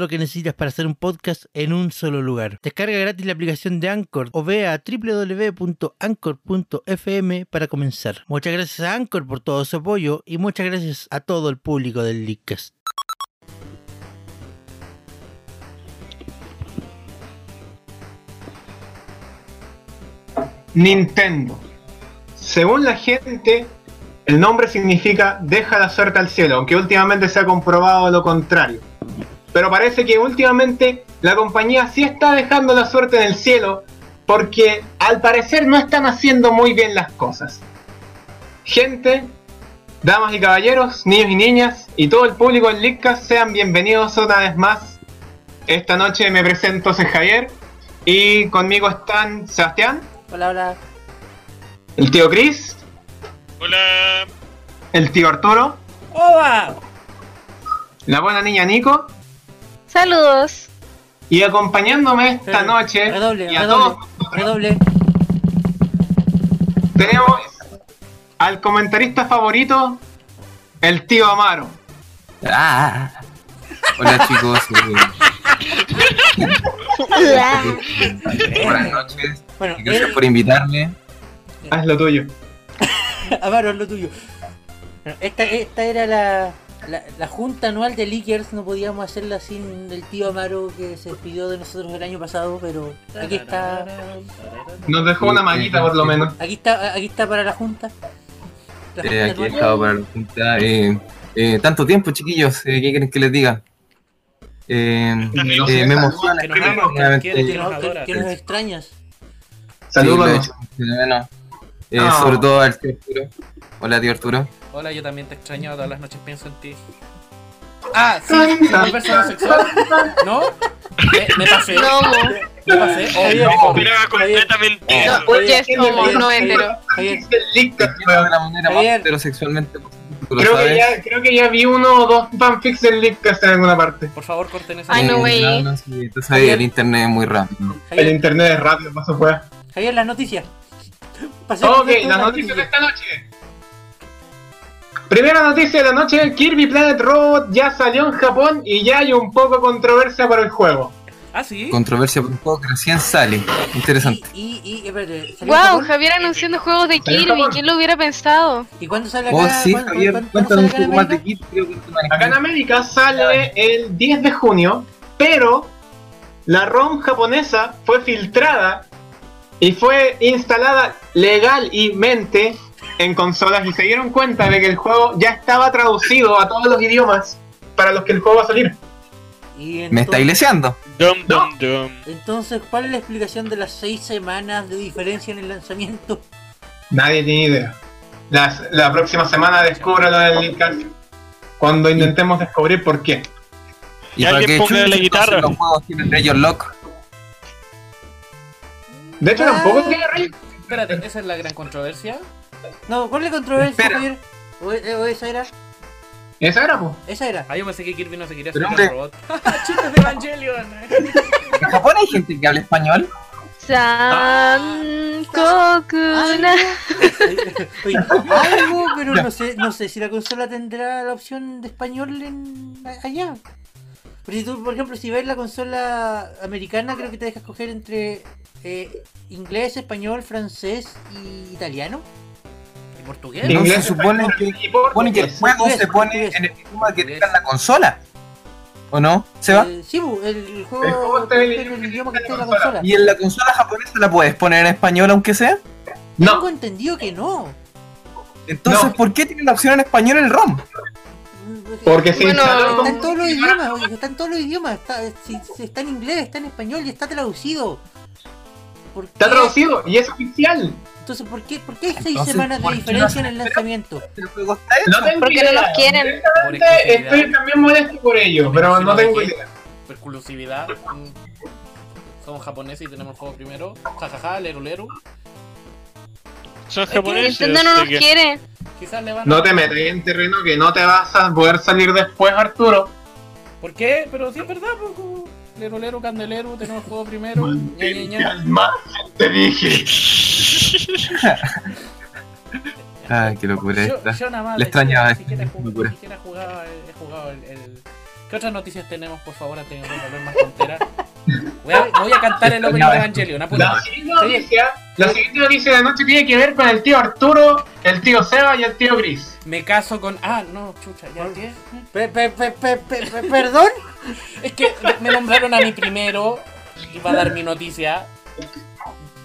lo que necesitas para hacer un podcast en un solo lugar. Descarga gratis la aplicación de Anchor o ve a www.anchor.fm para comenzar. Muchas gracias a Anchor por todo su apoyo y muchas gracias a todo el público del Leadcast. Nintendo. Según la gente, el nombre significa deja la suerte al cielo, aunque últimamente se ha comprobado lo contrario. Pero parece que últimamente la compañía sí está dejando la suerte en el cielo porque al parecer no están haciendo muy bien las cosas. Gente, damas y caballeros, niños y niñas y todo el público en Lickas, sean bienvenidos una vez más. Esta noche me presento, soy Javier y conmigo están Sebastián, Hola, hola. el tío Chris, Hola. el tío Arturo, ¡Hola! la buena niña Nico Saludos. y acompañándome esta noche Redoble, y a redoble, todos redoble. tenemos al comentarista favorito, el tío Amaro. Ah. Hola chicos, buenas noches. Bueno, y Gracias él- por invitarme. Haz lo tuyo. Amaro, es lo tuyo. Bueno, esta, esta era la, la, la junta anual de Leakers, no podíamos hacerla sin el tío Amaro que se despidió de nosotros el año pasado, pero aquí está, Nos dejó una maguita por lo menos. aquí está, aquí está para la junta. La Eh, aquí he estado para la junta. Eh, eh, tanto tiempo, chiquillos. eh, ¿Qué quieren que les diga? Eh, eh, me emociona Que nos extrañas. Sí, Saludos. lo Eh, No. Sobre todo al tío Arturo. Hola, tío Arturo. Hola, yo también te extraño, todas las noches pienso en ti. Ah, sí, ¿mi persona sexual? ¿No? ¿Me, me pasé? No, ¿Me pasé? Oh, no. Era completamente no. Oye, somos no hetero. Javier, Entiendo de la manera Javier. más heterosexualmente Creo que, ya, creo que ya vi uno o dos fanfics del Leakcast en alguna parte. Por favor, corten esa. Ay, no, Eh, güey. no, sí, tú sabes, el internet es muy rápido. El internet es rápido, paso fuera. Javier, las noticias. Pasemos Ok, las noticias de esta noche. Primera noticia de la noche, Kirby Planet Robot ya salió en Japón y ya hay un poco de controversia por el juego. Ah, sí. Controversia por un juego que recién sale. Interesante. Y, y, y espérate, ¿salió en Wow, Japón? Javier anunciando juegos de Salió en Kirby. Japón. ¿Quién lo hubiera pensado? ¿Y cuándo sale acá? Oh, sí, ¿Cuándo- Javier, cuándo- cuéntanos un cuándo sale poco más acá en de Kirby. creo que tú manejas. Acá en América sale el 10 de junio, pero la ROM japonesa fue filtrada y fue instalada legalmente en consolas y se dieron cuenta de que el juego ya estaba traducido a todos los idiomas para los que el juego va a salir. Y Me está iglesiando. Dum, dum, dum. Entonces, ¿cuál es la explicación de las seis semanas de diferencia en el lanzamiento? Nadie tiene idea. Las- la próxima semana descubra lo del Linkcast. Cuando intentemos descubrir por qué. ¿Y Y para alguien ponga la guitarra. los juegos tienen Rayor Lock? De hecho, Ah. tampoco tiene rey. Espérate, esa es la gran controversia. No, ¿cuál es la controversia, Espera. Javier? ¿O, o esa era? Esa era, pues. Esa era. Ah, yo pensé que Kirby no se quería Pero, hacer un robot. ¡Chistes de Evangelion! ¿En Japón hay gente que habla español? San Kokuna. Oye, algo, pero no sé, no sé si la consola tendrá la opción de español en allá. Pero si tú, por ejemplo, si ves la consola americana, creo que te deja escoger entre eh, inglés, español, francés y italiano. ¿Y portugués? No, Inglés, se supone que- Supone que el juego portugués, se pone portugués. en el idioma que tenga la consola. ¿O no? ¿Se va? Eh, sí, el, el juego, El juego está en el está en el idioma que esté en la consola. consola. ¿Y en la consola japonesa la puedes poner en español aunque sea? No, Tengo entendido que no. Entonces, No. ¿por qué tiene la opción en español el ROM? Porque se Bueno, Está en todos los idiomas, oye, está en todos los idiomas. Está, si- si está en inglés, está en español y está traducido. ¿Por Está traducido y es oficial. Entonces, ¿por qué, ¿por qué hay seis Entonces, semanas de ¿por qué diferencia no en el lanzamiento? No tengo Porque no idea. los quieren. Por. Estoy también molesto por ello, pero no tengo idea. Por exclusividad. Somos japoneses y tenemos el juego primero. Jajaja, leru leru. Son que japoneses. Nintendo no nos que- quiere. Quizás le van a... No te metas en terreno que no te vas a poder salir después, Arturo. ¿Por qué? Pero sí es verdad, poco. Leru leru, candelero, tenemos el juego primero. Ña, ña, Mantente ña. al margen, te dije. Ay, qué locura Yo, esta. yo nada más. Le extrañaba esto, ni siquiera he jugado, he jugado el, el- ¿Qué otras noticias tenemos, por favor, antes de volver más tontera? Voy a, voy a cantar el opening de Evangelion, La apúrate. siguiente, noticia, la siguiente noticia de la noche tiene que ver con el tío Arturo, el tío Seba y el tío Gris. Me caso con. Ah, no, chucha, ya ¿qué? Pe- pe- pe- pe- pe- pe- ¿Perdón? Es que me nombraron a mí primero. Iba a dar mi noticia.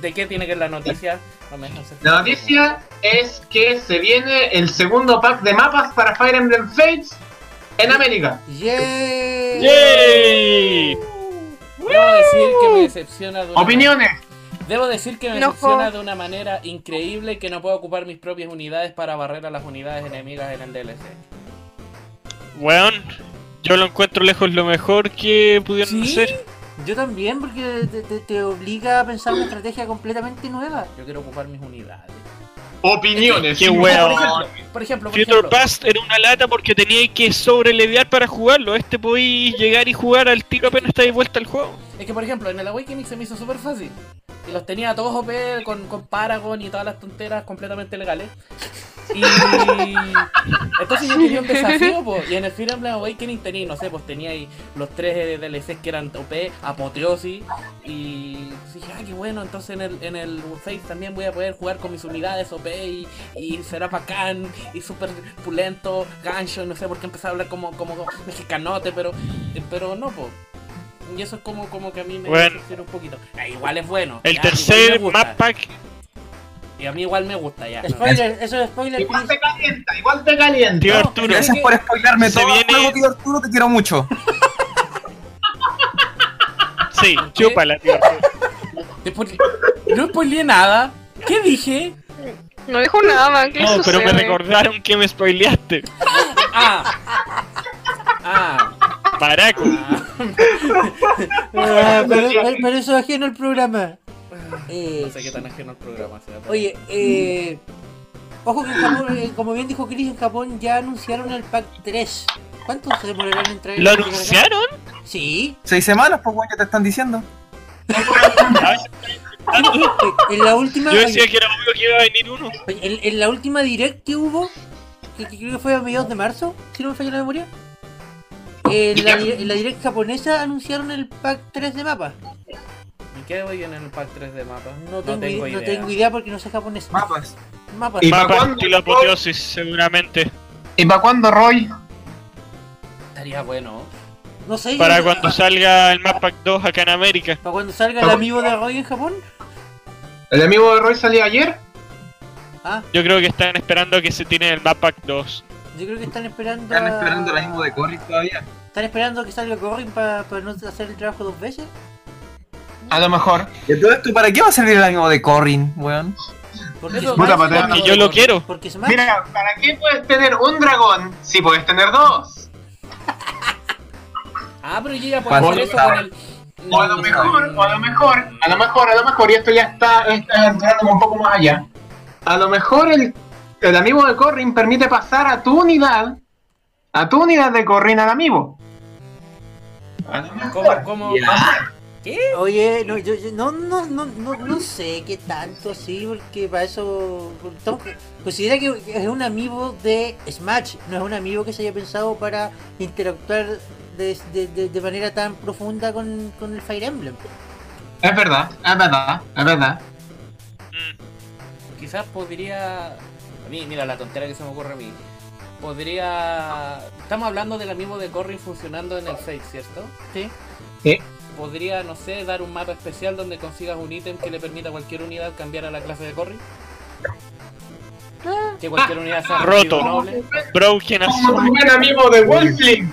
¿De qué tiene que ver la noticia? No me dejan ser- La noticia es que se viene el segundo pack de mapas para Fire Emblem Fates en América. ¡Yay! ¡Yay! Debo decir que me decepciona de una Opiniones. Debo decir que me No, jo. de una manera increíble que no puedo ocupar mis propias unidades para barrer a las unidades enemigas en el DLC. Weón, yo lo encuentro lejos lo mejor que pudieron hacer. Yo también, porque te, te- te obliga a pensar una estrategia completamente nueva. Yo quiero ocupar mis unidades. Opiniones. Qué Sí, weón. Por ejemplo, por ejemplo, por Future ejemplo, Past era una lata porque tenía que sobrelevear para jugarlo. Este podéis llegar y jugar al tiro apenas estáis vuelta al juego. es que por ejemplo, en el Awakening se me hizo súper fácil. Y los tenía todos OP con, con Paragon y todas las tonteras completamente legales. Y entonces yo quería un desafío, po. y en el Fire Emblem Awakening tenía, no sé, pues tenía ahí los tres DLCs que eran OP, Apoteosis, y dije, ah, qué bueno, entonces en el, en el Face también voy a poder jugar con mis unidades OP y, y será bacán y súper pulento, gancho, no sé por qué empecé a hablar como, como mexicanote, pero, pero no, pues. Y eso es como, como que a mí me Bueno. decepciona un poquito. Ah, igual es bueno. El ya, tercer map pack. Y a mí igual me gusta ya. Spoiler, eso es spoiler. Igual te calienta, igual te calienta. Tío No, Arturo, Gracias por spoilarme todo el viene- juego, tío Arturo, te quiero mucho. sí, chúpala, tío Arturo. No spoileé nada. ¿Qué dije? No dijo nada, man. ¿Qué No, pero me recordaron que me spoileaste. Ah. Ah. Maraco. Ah, pero, pero- pero eso es ajeno al programa. Eh, No sé qué tan ajeno al programa pero- oye, eh, ojo que en Japón, eh, como bien dijo Chris, en Japón ya anunciaron el pack 3. ¿Cuánto se demorarán en traer? ¿Lo anunciaron? Sí. Seis semanas, pues bueno, ya te están diciendo. En la última, Yo decía que era obvio que iba a venir uno. oye, en, en la última direct que hubo, que, que creo que fue a mediados de marzo, si no me falla la memoria. En la, en la direct japonesa anunciaron el pack 3 de mapa. ¿Y qué voy en el pack 3 de mapa? No tengo, i- no tengo idea porque no sé japonés. Mapas. Mapas. Y- ¿para Mapa cuándo? estilo apoteosis, seguramente. ¿Y para cuándo, Roy? Estaría bueno. No sé. Para cuando salga el map pack 2 acá en América. para cuando salga el amigo de Roy en Japón. ¿El amigo de Roy salió ayer? Ah, Yo creo que están esperando que se tiene el map pack 2. Yo creo que están esperando. Están a- esperando el ánimo de Corey todavía. Están esperando que salga Corrin para no hacer el trabajo dos veces. A lo mejor. ¿Y todo esto para qué va a servir el ánimo de Corrin, weón? Porque Eso- Puta. Porque yo lo quiero. Porque Smash. Mira, ¿para qué puedes tener un dragón si puedes tener dos? Ah, pero yo ya puedo hacer eso con el. O a lo mejor, o a lo mejor, a lo mejor, a lo mejor, y esto ya está, está entrando un poco más allá. A lo mejor el, el amigo de Corrin permite pasar a tu unidad, a tu unidad de Corrin al amigo. ¿Cómo? ¿Qué? Oye, no, yo, yo- no, no, no, no, no sé qué tanto así, porque para eso. porque considera que es un amigo de Smash, no es un amigo que se haya pensado para interactuar de, de- de- de manera tan profunda con, con el Fire Emblem. Es verdad, es verdad, es verdad. Mm. Quizás podría. A mí, mira la tontera que se me ocurre a mí. Podría. Estamos hablando del amigo de Corrin funcionando en el Fake, ¿cierto? Sí. Sí. Podría, no sé, dar un mapa especial donde consigas un ítem que le permita a cualquier unidad cambiar a la clase de Corrin. Que cualquier unidad sea Roto. noble. Broken Como Azul. un buen amigo de Wolfling.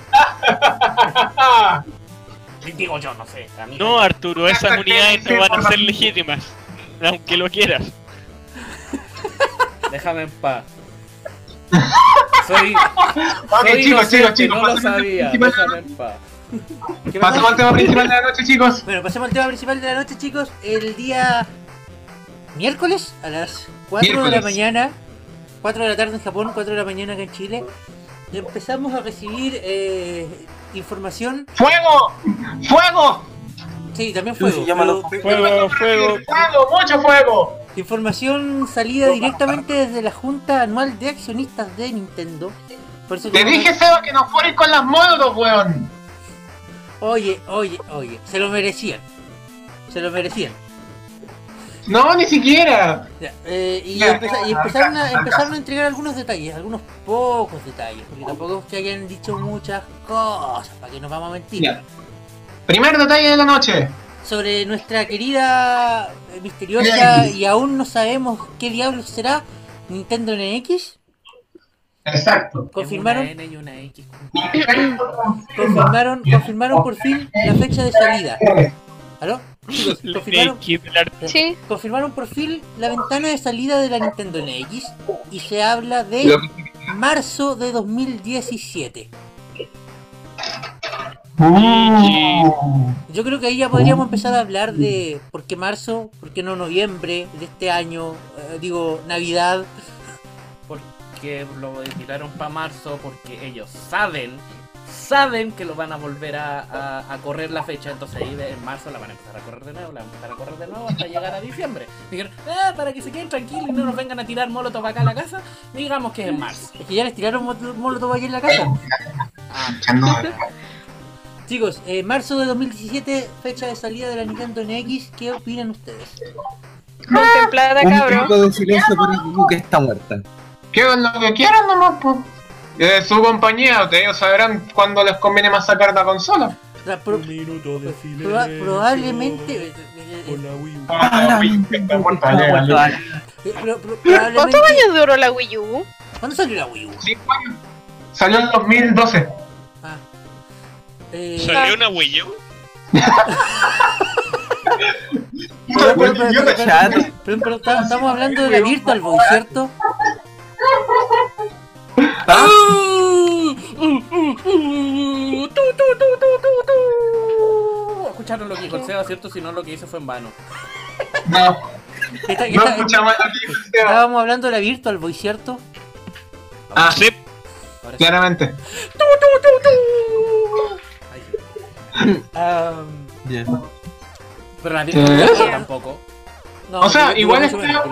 Digo yo, no sé. No, Arturo, esas unidades no van a ser legítimas. aunque lo quieras. Déjame en paz. Soy. Ok, soy chicos, chicos, chicos. no lo sabía. Déjame en paz. ¿Qué Pasemos al tema principal de la noche, chicos. Bueno, pasemos al tema principal de la noche, chicos. El día miércoles a las 4 de la mañana, 4 de la tarde en Japón, 4 de la mañana acá en Chile, empezamos a recibir eh, información. ¡Fuego! ¡Fuego! Sí, también Sí, fuego. sí, llámalo. pero- Fuego, fuego. ¡Fuego! ¡Mucho fuego! Información salida directamente desde la Junta Anual de Accionistas de Nintendo. Por eso Te dije, Seba, que no fueres con las motos, weón. Oye, oye, oye, se lo merecían. Se lo merecían. No, ni siquiera. Ya, eh, y, Ya, empeza- y ya, empezaron, a, empezaron a entregar algunos detalles, algunos pocos detalles, porque tampoco es que hayan dicho muchas cosas, para que nos vamos a mentir. Primer detalle de la noche. Sobre nuestra querida, eh, misteriosa y aún no sabemos qué diablos será Nintendo NX. Exacto. Confirmaron, Es Una N y una X. confirmaron, confirmaron por fin la fecha de salida. ¿Aló? Confirmaron. Sí. confirmaron por fin la ventana de salida de la Nintendo NX y se habla de marzo de 2017. Yo creo que ahí ya podríamos empezar a hablar de por qué marzo, por qué no noviembre de este año, eh, digo Navidad. Porque lo tiraron para marzo, porque ellos saben, saben que lo van a volver a, a- a correr la fecha. Entonces ahí de- en marzo la van a empezar a correr de nuevo, la van a empezar a correr de nuevo hasta llegar a diciembre. Dijeron, ah, para que se queden tranquilos y no nos vengan a tirar molotov acá a la casa, digamos que es en marzo. Es que ya les tiraron mol- molotov allí en la casa. Chicos, eh, marzo de 2017, fecha de salida de la Nintendo NX, ¿qué opinan ustedes? Contemplada, Un cabrón. minuto de silencio por Ikiku que está muerta. Que lo que quieran nomás, pues. De su compañía, ellos sabrán cuándo les conviene más sacar la consola. Pro- minuto de proba- probablemente... eh, eh, eh, la Wii U. Ah, eh, ¿Cuántos años duró la Wii U? ¿Cuándo salió la Wii U? Cinco años. Salió en 2012. Ah. Eh, ¿Salió una Wii U? pero- pero- pero- estamos hablando de la Virtual Boy, ¿cierto? ¿Ah? Escucharon lo que dijo el Seba, ¿cierto? Si no, lo que hice fue en vano. No, Esta- no escuchamos lo que dijo el Seba. Estábamos hablando de la Virtual Boy, ¿cierto? Ah, Sí. Ahora sí. claramente. Ahí. Ah, Ya. Pero la ¿Eh? Tampoco. no, O sea, igual está-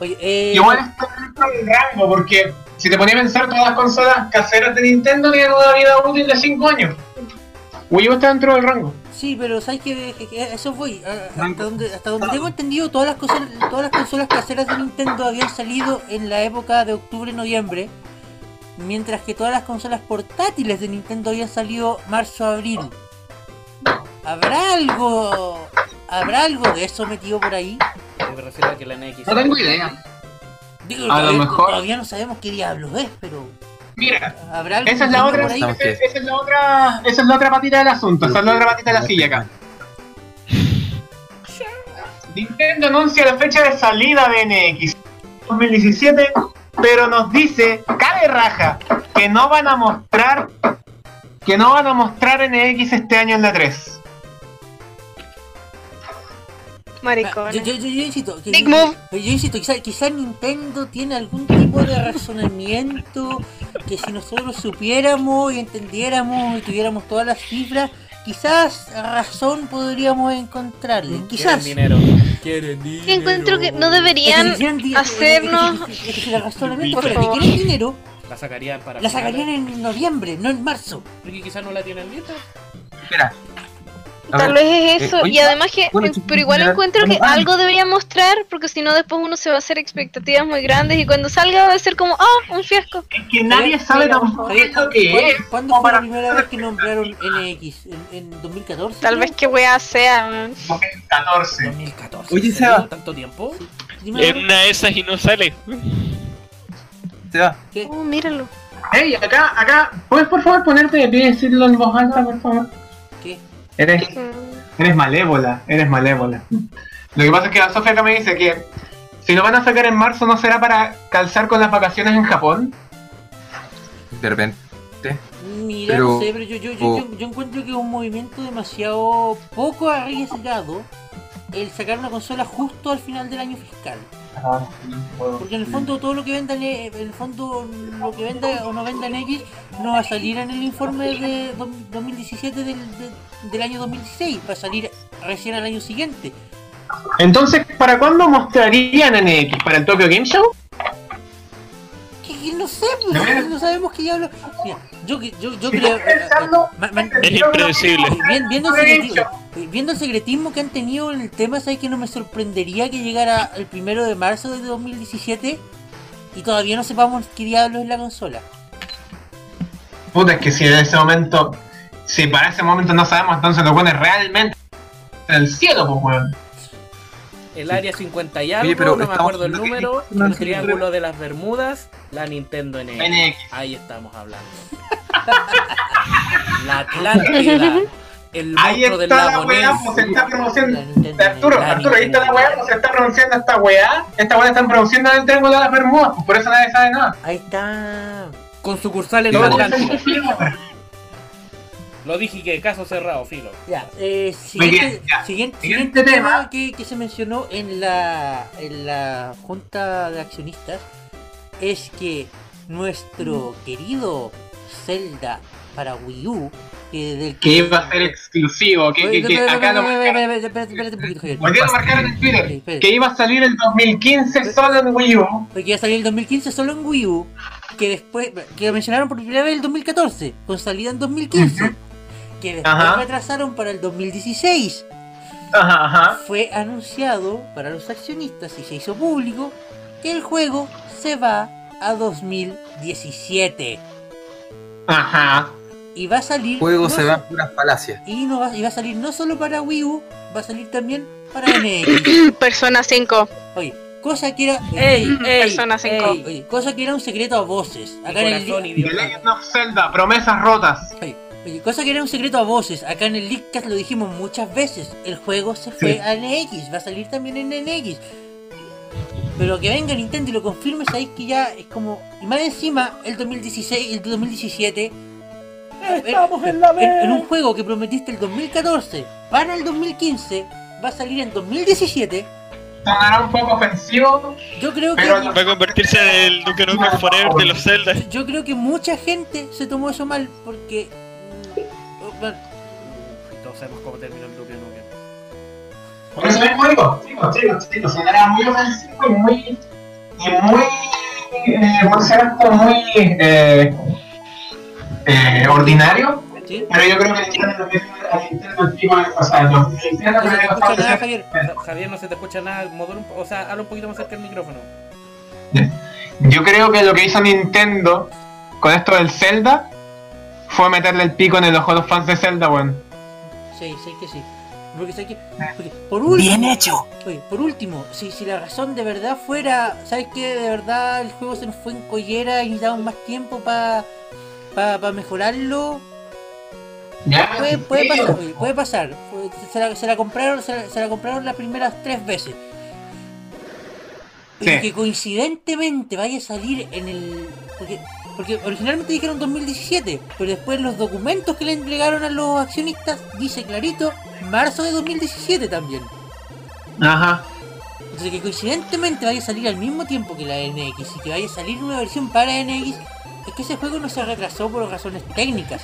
Oye, eh, Igual está dentro del rango, porque si te ponía a pensar, todas las consolas caseras de Nintendo tienen una vida útil de 5 años. Wii U está dentro del rango. Sí, pero sabes que, que- que a eso voy. a- Hasta donde, hasta donde tengo entendido, todas las cosas, todas las consolas caseras de Nintendo habían salido en la época de octubre-noviembre, mientras que todas las consolas portátiles de Nintendo habían salido marzo-abril. ¿Habrá algo, habrá algo de eso metido por ahí? Me refiero a que la NX. No tengo idea. Digo, A lo todavía, mejor- todavía no sabemos qué diablos es, pero Mira, habrá algo esa es la otra, esa es la otra, esa es la otra patita del asunto, esa es la otra patita de la silla acá. Nintendo anuncia la fecha de salida de NX 2017, pero nos dice, cabe raja, que no van a mostrar que no van a mostrar NX este año en la 3. Maricón. Yo, yo, insisto, que- Big move. yo insisto, quizá, quizá Nintendo tiene algún tipo de razonamiento que si nosotros supiéramos y entendiéramos y tuviéramos todas las cifras, quizás razón podríamos encontrarle. Quieren Quizás. dinero. Quieren dinero. Encuentro que no Es que deberían si hacernos- es que- es si el razonamiento Por favor. quieren dinero, La sacarían para. la sacarían en noviembre, no en marzo. Porque quizás no la tienen lista. Espera. Tal ver, vez es eso. eh, oye, y además que, bueno, eh, pero igual encuentro que ah. algo deberían mostrar, porque si no después uno se va a hacer expectativas muy grandes y cuando salga va a ser como, ah, un fiasco. Es que nadie sabe tampoco ¿cuándo- es. ¿Cuándo como fue la primera vez que nombraron NX? ¿En, en 2014? Tal vez que wea sea. man. 2014. 2014. Oye. Seba. ¿Tanto tiempo? Dime, En una de esas y no sale. Se va. ¿qué? Oh, míralo. Hey, acá, acá, ¿puedes por favor ponerte de pie y decirlo en voz alta, por favor? Eres, eres malévola, eres malévola. Lo que pasa es que la Sofía acá me dice que si lo van a sacar en marzo, ¿no será para calzar con las vacaciones en Japón? De repente. Mira, Pero- no sé, pero yo, yo, yo, o- yo, yo encuentro que es un movimiento demasiado poco arriesgado el sacar una consola justo al final del año fiscal. Porque en el fondo todo lo que venda en en el fondo lo que venda o no venda en X no va a salir en el informe de do- 2017 del, de- del año 2016, va a salir recién al año siguiente. Entonces, ¿para cuándo mostrarían NX? ¿Para el Tokyo Game Show? No sé, pues, ¿No? no sabemos qué diablo. Mira, yo, que- yo, yo creo. Es impredecible. Viendo, el secretismo, viendo el secretismo que han tenido en el tema, ¿sabes que no me sorprendería que llegara el primero de marzo de 2017 y todavía no sepamos qué diablo es la consola? Puta, es que si en ese momento, si para ese momento no sabemos, entonces lo pone realmente en el cielo, pues weón. El área 50 y algo, Oye, pero no me acuerdo el que- número, el triángulo de las Bermudas, la Nintendo NX. NX. Ahí estamos hablando. la Atlántida, el Ahí monstruo del está la lago weá, pues se está Nintendo- Arturo, Arturo, ahí está la weá, pues se está pronunciando esta weá. Esta weá están pronunciando en el Triángulo de las Bermudas, pues por eso nadie sabe nada. Ahí está. Con sucursal en. Atlántida. Lo dije que caso cerrado, filo. Ya, eh, Muy siguiente, bien, ya. siguiente, Siguiente siguiente tema tema. que, que se mencionó en la, en la junta de accionistas es que nuestro querido Zelda para Wii U, que del Que iba a ser exclusivo, que, que, que. Que iba a salir el 2015 solo en Wii U. Porque iba a salir el 2015 solo en Wii U, que después, que lo mencionaron por primera vez el 2014, con salida en 2015, que después Ajá. retrasaron para el 2016. Ajá, ajá. Fue anunciado para los accionistas y se hizo público que el juego se va a 2017 Ajá. y va a salir El juego no se va en puras falacias. y no va, y va a salir no solo para Wii U, va a salir también para NX. Persona 5. Oye, cosa que era ¡Ey, ey! Persona 5. ey. Oye, cosa que era un secreto a voces. Acá en el corazón y The Dios. Legend of Zelda, promesas rotas. Oye, cosa que era un secreto a voces. Acá en el Leakcast lo dijimos muchas veces. El juego se fue Sí. a NX, va a salir también en NX. Pero que venga Nintendo y lo confirme, sabéis que ya es como. Y más encima, el 2016 y el 2017. Estamos en, en la en- en un juego que prometiste el 2014 para el 2015, va a salir en 2017. Sonará un poco ofensivo. Yo creo que. Pero Va a convertirse en el Duke Nukem Forever de los Zelda. Yo creo que mucha gente se tomó eso mal porque. Bueno, Todos sabemos cómo terminó el Duke Nukem. Por eso mismo digo, chicos, chicos, chicos, muy ofensivo y muy. y muy. Eh, ¿cómo se llama esto? Muy. Eh, eh, ordinario. ¿sí? Pero yo creo que Nintendo de. O sea, los Nintendo No se te que escucha nada, Javier. Javier, no se te escucha nada. modula un o sea, habla un poquito más cerca del micrófono. Yo creo que lo que hizo Nintendo con esto del Zelda fue meterle el pico en el ojo a los fans de Zelda, weón. Sí, sí que sí. Porque sé que. porque por último. hecho. Oye, por último, si, si la razón de verdad fuera. ¿Sabes qué? De verdad el juego se nos fue en collera y necesitamos más tiempo para. para mejorarlo. Ya, Puede, pasar, oye, puede pasar. Se la, se la compraron, se la, se la compraron las primeras tres veces. Sí. que coincidentemente vaya a salir en el. Porque, porque originalmente dijeron 2017, pero después los documentos que le entregaron a los accionistas dice clarito marzo de 2017 también. Ajá. Entonces que coincidentemente vaya a salir al mismo tiempo que la NX y que vaya a salir una versión para NX, es que ese juego no se retrasó por razones técnicas,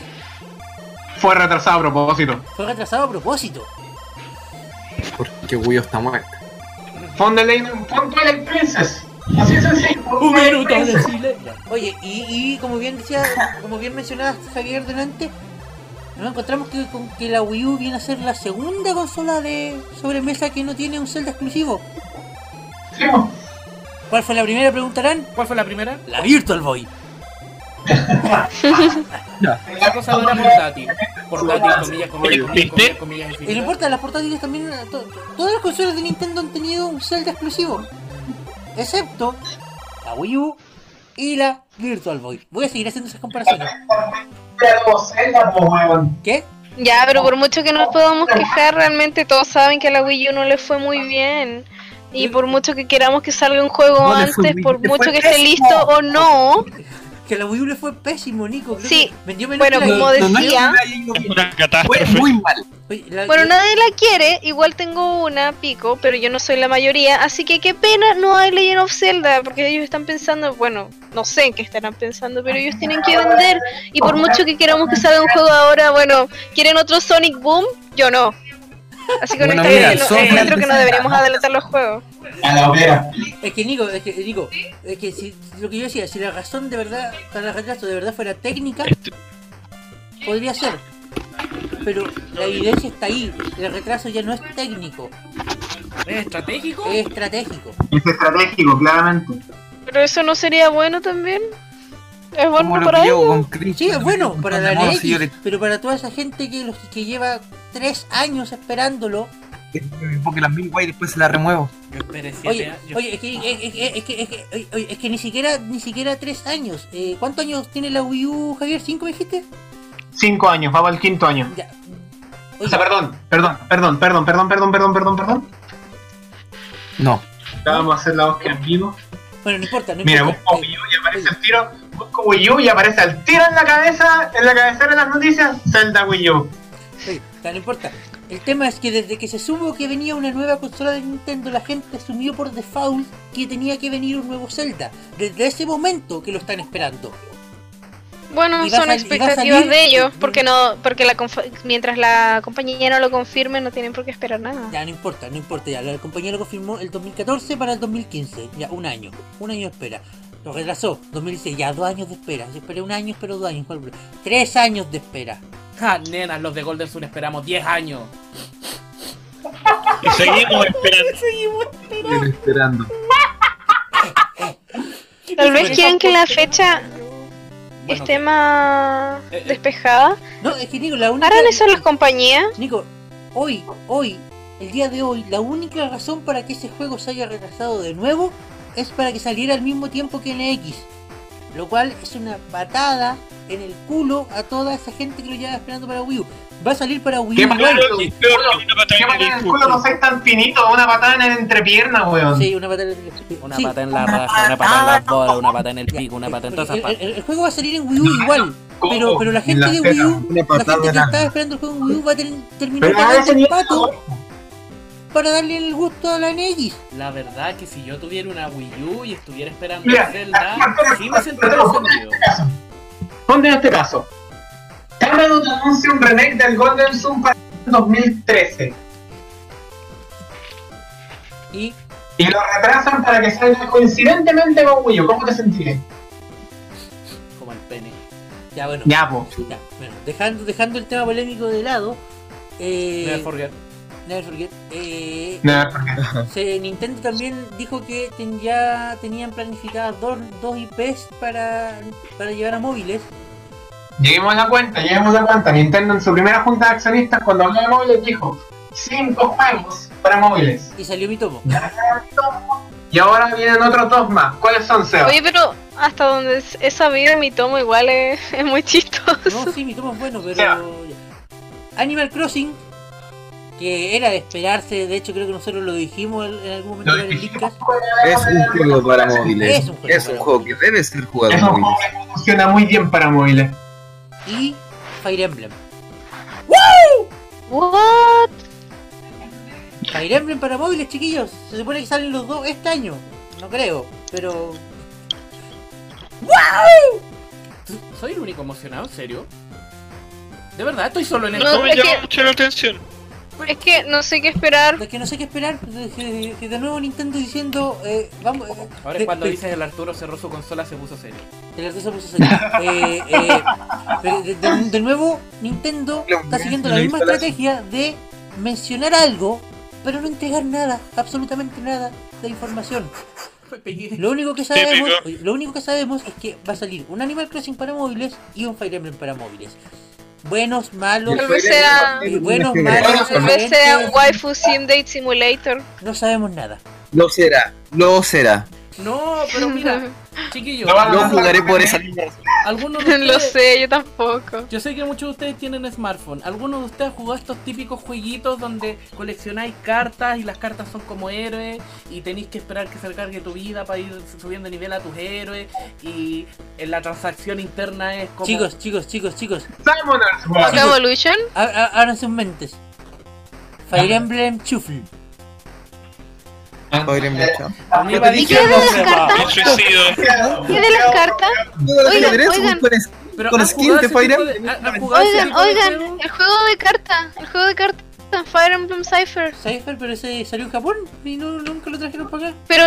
Fue retrasado a propósito. fue retrasado a propósito. Porque Wii U está muerta. De ley, fue Twilight Princess. Así es sencillo. Un minuto de silencio. Oye, y, y como bien decía, como bien mencionabas Javier delante, nos encontramos que, con que la Wii U viene a ser la segunda consola de sobremesa que no tiene un Zelda exclusivo. Sí. ¿Cuál fue la primera? Preguntarán. ¿Cuál fue la primera? La Virtual Boy. Esa cosa era portátil. Portátil, comillas, comillas, Y no importa, las portátiles también. to- todas las consolas de Nintendo han tenido un Zelda exclusivo. Excepto la Wii U y la Virtual Boy. Voy a seguir haciendo esas comparaciones. ¿Qué? Ya, pero por mucho que nos podamos quejar, realmente todos saben que a la Wii U no le fue muy bien. Y por mucho que queramos que salga un juego No antes, por mucho que esté listo o no, Que la Wii U le fue pésimo, Nico. Creo Sí, vendió menos bueno, como. No, no decía- Fue muy mal. Oye, la- bueno, nadie la quiere. Igual tengo una, pico, pero yo no soy la mayoría. Así que qué pena no hay Legend of Zelda, porque ellos están pensando, bueno, no sé en qué estarán pensando, pero ellos tienen que vender. Y por mucho que queramos que salga un juego ahora, bueno, ¿quieren otro Sonic Boom? Yo no. Así que Bueno, honestamente mira, no- son encuentro que no deberíamos adelantar los juegos. A la hoguera. Es que Nico, es que Nico, es que si, lo que yo decía, si la razón de verdad para el retraso de verdad fuera técnica, Este- podría ser. Pero la evidencia está ahí, el retraso ya no es técnico, ¿Es estratégico? es estratégico. Es estratégico, claramente. Pero eso no sería bueno también. Es bueno para ellos. Sí, es bueno para la Mono, NX, si yo le- pero para toda esa gente que, los, que lleva tres años esperándolo, Porque las mil guay después se las remuevo. Oye, oye, es que, es, que, es que, es ni siquiera, ni siquiera tres años. Eh, ¿Cuántos años tiene la Wii U, Javier? ¿Cinco me dijiste? Cinco años, va el quinto año. Ya. O sea, perdón, perdón, perdón, perdón, perdón, perdón, perdón, perdón, perdón. No. Ya vamos a hacer la búsqueda en vivo. Bueno, no importa, no Mira, importa. busco Wii U y aparece el tiro. Busco Wii U y aparece al tiro en la cabeza, en la cabecera de las noticias, Zelda Wii U. Sí, no importa. El tema es que desde que se supo que venía una nueva consola de Nintendo, la gente asumió por default que tenía que venir un nuevo Zelda. Desde ese momento que lo están esperando. Bueno, son expectativas de ellos, porque no, porque la mientras la compañía no lo confirme, no tienen por qué esperar nada. Ya no importa, no importa. Ya la compañía lo confirmó el 2014 para el 2015. Ya un año, un año de espera. Lo retrasó, 2016, ya dos años de espera. Si esperé un año, espero dos años. Tres años de espera. Ja, nenas, los de Golden Sun esperamos 10 años. Y seguimos esperando. Estoy esperando. Tal vez quieren que la fecha Bueno, esté más Eh, eh. despejada. No, es que Nico, la única. ¿Harán eso las compañías? Nico, hoy, hoy, el día de hoy, la única razón para que ese juego se haya retrasado de nuevo es para que saliera al mismo tiempo que NX. Lo cual es una patada en el culo a toda esa gente que lo lleva esperando para Wii U. Va a salir para Wii ¿Qué U patada igual. en el culo? patada ¿Qué en patada en el culo no sois tan finito? Una patada en el entrepierna, weón. Sí, una patada en el Una sí. pata en la raja, una pata en las bolas, una pata en el pico, una pata en todas esas el, el- partes. el juego va a salir en Wii U igual. Pero, pero la En gente las de Wii U, la patada gente que la- estaba esperando el juego en Wii U va a ter- terminar pagando el pato para darle el gusto a la NX. La verdad que si yo tuviera una Wii U y estuviera esperando Mira, el Zelda, sí me sentiría ofendido. Ponte en este caso. Camaro te anuncia un remake del Golden Sun para el 2013 Y y lo retrasan para que salga coincidentemente con Wii U. ¿Cómo te sentirías? Como el pene. ya bueno. Ya, po. Ya, bueno, dejando, dejando el tema polémico de lado, eh, Never forget. Never forget, eh, porque- se- Nintendo también dijo que ten- ya tenían planificadas dos, dos IPs para, para llevar a móviles. Lleguemos a la cuenta, lleguemos a la cuenta. Nintendo en su primera junta de accionistas cuando habló de móviles dijo cinco juegos para móviles. Y salió mi tomo. Y ahora vienen otros dos más. ¿Cuáles son, Seba? Oye, pero hasta donde he sabido, mi tomo igual es, es muy chistoso. No, sí, mi tomo es bueno, pero. Animal Crossing, que era de esperarse, de hecho creo que nosotros lo dijimos en, algún momento en el. Es un juego para móviles. Es un juego Es un juego que debe ser jugado Es en un juego móviles. que funciona muy bien para móviles. Y Fire Emblem. What? Fire Emblem para móviles, chiquillos. Se supone que salen los dos este año. No creo, pero. ¿Soy el único emocionado? ¿En serio? ¿De verdad? ¿Estoy solo en No, esto? No me llama mucho la atención. Es que no sé qué esperar. Es que no sé qué esperar. Que, que de nuevo Nintendo diciendo. Eh, vamos. eh, Ahora es cuando dices el Arturo cerró su consola, se puso serio. El artista puso serio. Eh, eh, de, de- de nuevo, Nintendo está siguiendo la misma estrategia de mencionar algo, pero no entregar nada, absolutamente nada de información. Lo único que sabemos, lo único que sabemos es que va a salir un Animal Crossing para móviles y un Fire Emblem para móviles. Buenos, malos, Tal vez sea- eh, buenos, Bueno, malos, Tal vez sea un waifu sim date simulator. no sabemos nada. Lo será, lo será. No, pero mira, Chiquillos, No, no, Yo no, jugaré por esa línea. algunos de Lo ustedes- sé, yo tampoco. Yo sé que muchos de ustedes tienen smartphone. ¿Alguno de ustedes jugó estos típicos jueguitos donde coleccionáis cartas y las cartas son como héroes y tenéis que esperar que se cargue tu vida para ir subiendo nivel a tus héroes y en la transacción interna es como... Chicos, chicos, chicos, chicos. ¿Acá Evolution? a- a- abran sus mentes. Fire Emblem Shuffle. Iba a ¿Y qué de las cartas? ¿Qué de las cartas? Oigan, oigan. Pero Con ¿han skins jugado de Fire Emblem, Oigan, oigan, el juego de cartas, el juego de cartas, Fire Emblem Cypher. Cypher, pero ese salió en Japón y no, nunca lo trajeron para acá. Pero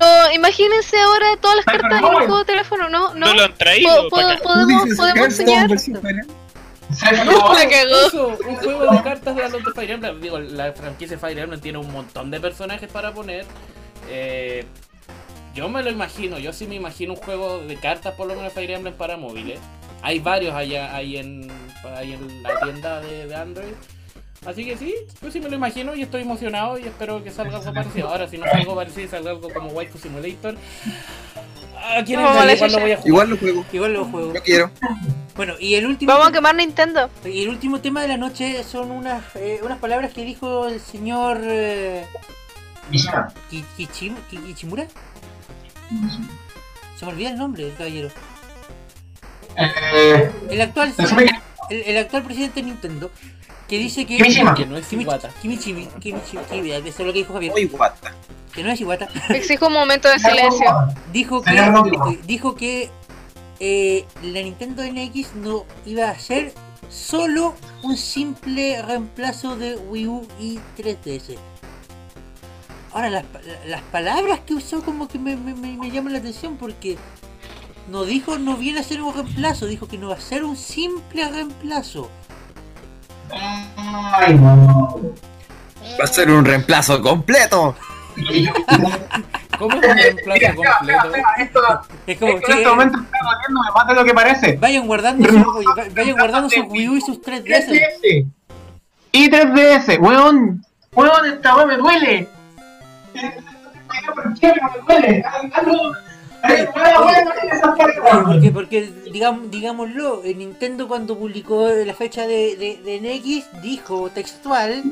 oh, imagínense ahora todas las cartas en el juego de teléfono, ¿no? ¿No? No lo han traído podemos, podemos enseñar. Un juego de cartas de los de Fire Emblem. Digo, la franquicia Fire Emblem tiene un montón de personajes para poner. Eh, yo me lo imagino, yo sí me imagino un juego de cartas por lo menos Fire Emblem para móviles. Hay varios allá ahí en, ahí en la tienda de Android. Así que sí, yo sí me lo imagino y estoy emocionado y espero que salga algo parecido. Ahora, si no salga algo parecido y salga algo como Waifu Simulator, ¿a quién a la igual lo voy a jugar? Igual lo juego. Igual lo juego. Yo quiero. Bueno, y el último. Vamos a quemar Nintendo. Y el último tema de la noche son unas, eh, unas palabras que dijo el señor eh, Ki- Kichim- Ki- Kichimura. Se me olvida el nombre del caballero. Eh, El actual, el, el actual presidente de Nintendo que dice que Kimishima. Que no es Iwata. Kimichi- Kimichi- Kimi- eso es lo que dijo Javier. Guata. Que no es Iwata. Exijo un momento de silencio. Dijo que dijo que eh, la Nintendo NX no iba a ser solo un simple reemplazo de Wii U y 3DS. Ahora, las, las palabras que usó como que me, me, me- me llaman la atención porque no dijo no viene a ser un reemplazo, dijo que no va a ser un simple reemplazo. Ay, no. Va a ser un reemplazo completo. ¿Cómo es un reemplazo Mira, mira, mira, completo? mira, esto, Es como, esto en este momento está doliéndome más de lo que parece. vayan guardando sus, vayan guardando sus Wii U y sus 3DS. 3DS. Y 3DS, weón. Weón, esta weón me duele. ¿Por qué me duele? Algo- Porque, porque digamos, digámoslo, eh, Nintendo cuando publicó la fecha de, de, de NX dijo textual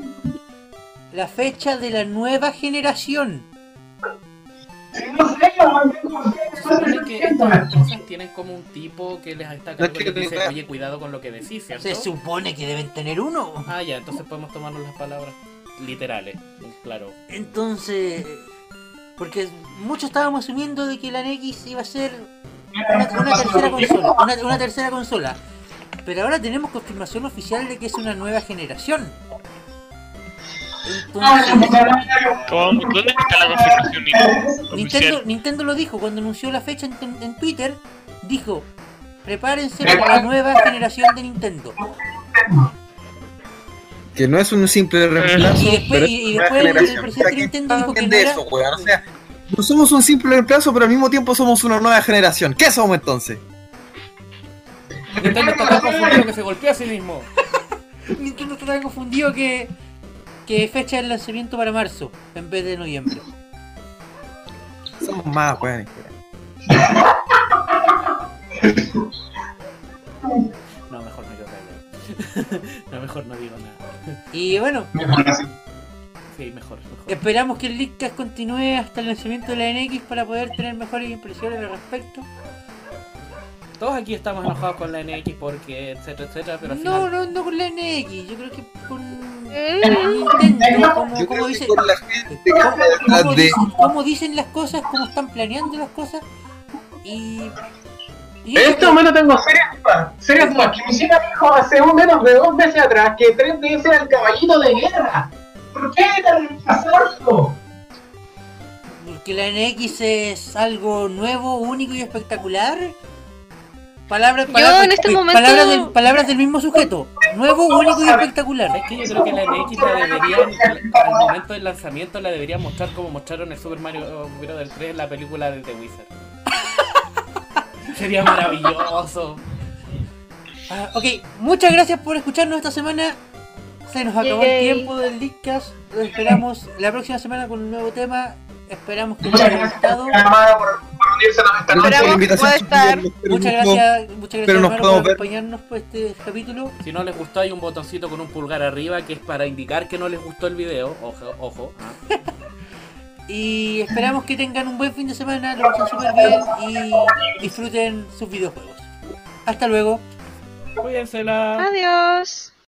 la fecha de la nueva generación. Supone que estas cosas tienen como un tipo que les está cargo quiero dice, oye, cuidado con lo que decís, ¿cierto? Se supone que deben tener uno. Ah, ya, entonces podemos tomarnos las palabras literales, claro. Entonces, porque muchos estábamos asumiendo de que la NX iba a ser una, una tercera consola, una, una tercera consola. Pero ahora tenemos confirmación oficial de que es una nueva generación. Entonces, ¿Cómo? ¿Dónde está la confirmación Nintendo? Nintendo lo dijo cuando anunció la fecha en, en- en Twitter. Dijo, prepárense para la nueva generación de Nintendo. Que no es un simple reemplazo. Y después- pero y- después el- presidente ¿Para qué Nintendo dijo que no era- eso, weón? O sea, no somos un simple reemplazo, pero al mismo tiempo somos una nueva generación. ¿Qué somos entonces? Nintendo está tan confundido que se golpea a sí mismo. Nintendo está tan confundido que, que fecha el lanzamiento para marzo en vez de noviembre. Somos más, weón. no, mejor no digo nada. Y bueno, Sí, mejor, mejor. esperamos que el Leakcast continúe hasta el lanzamiento de la NX para poder tener mejores impresiones al respecto. Todos aquí estamos enojados con la NX porque etcétera, etcétera, pero al No, final... no, no con la NX, yo creo que con Mm, Nintendo, como, como con la gente que de... dicen, las cosas, cómo están planeando las cosas y... En este momento tengo serias dudas, serias dudas. Que Mishima dijo hace un menos de dos meses atrás que 3DS era el caballito de guerra. ¿Por qué era reemplazarlo? Porque la NX es algo nuevo, único y espectacular. Palabras, Yo palabras, en este eh, momento- palabras, del, palabras del mismo sujeto. Nuevo, único y espectacular. Es que yo creo que la NX la deberían, al momento del lanzamiento, la deberían mostrar como mostraron el Super Mario Bros. 3 en la película de The Wizard. Sería maravilloso. Ah, ok, muchas gracias por escucharnos esta semana. Se nos acabó el tiempo del Leadcast. Los esperamos la próxima semana con un nuevo tema. Esperamos que les haya gustado. Esperamos que pueda estar. Muchas gracias, muchas gracias nos por acompañarnos por este capítulo. Si no les gustó hay un botoncito con un pulgar arriba que es para indicar que no les gustó el video. Ojo, ojo. Y esperamos que tengan un buen fin de semana, lo pasen súper bien y disfruten sus videojuegos. Hasta luego. Cuídensela. Adiós.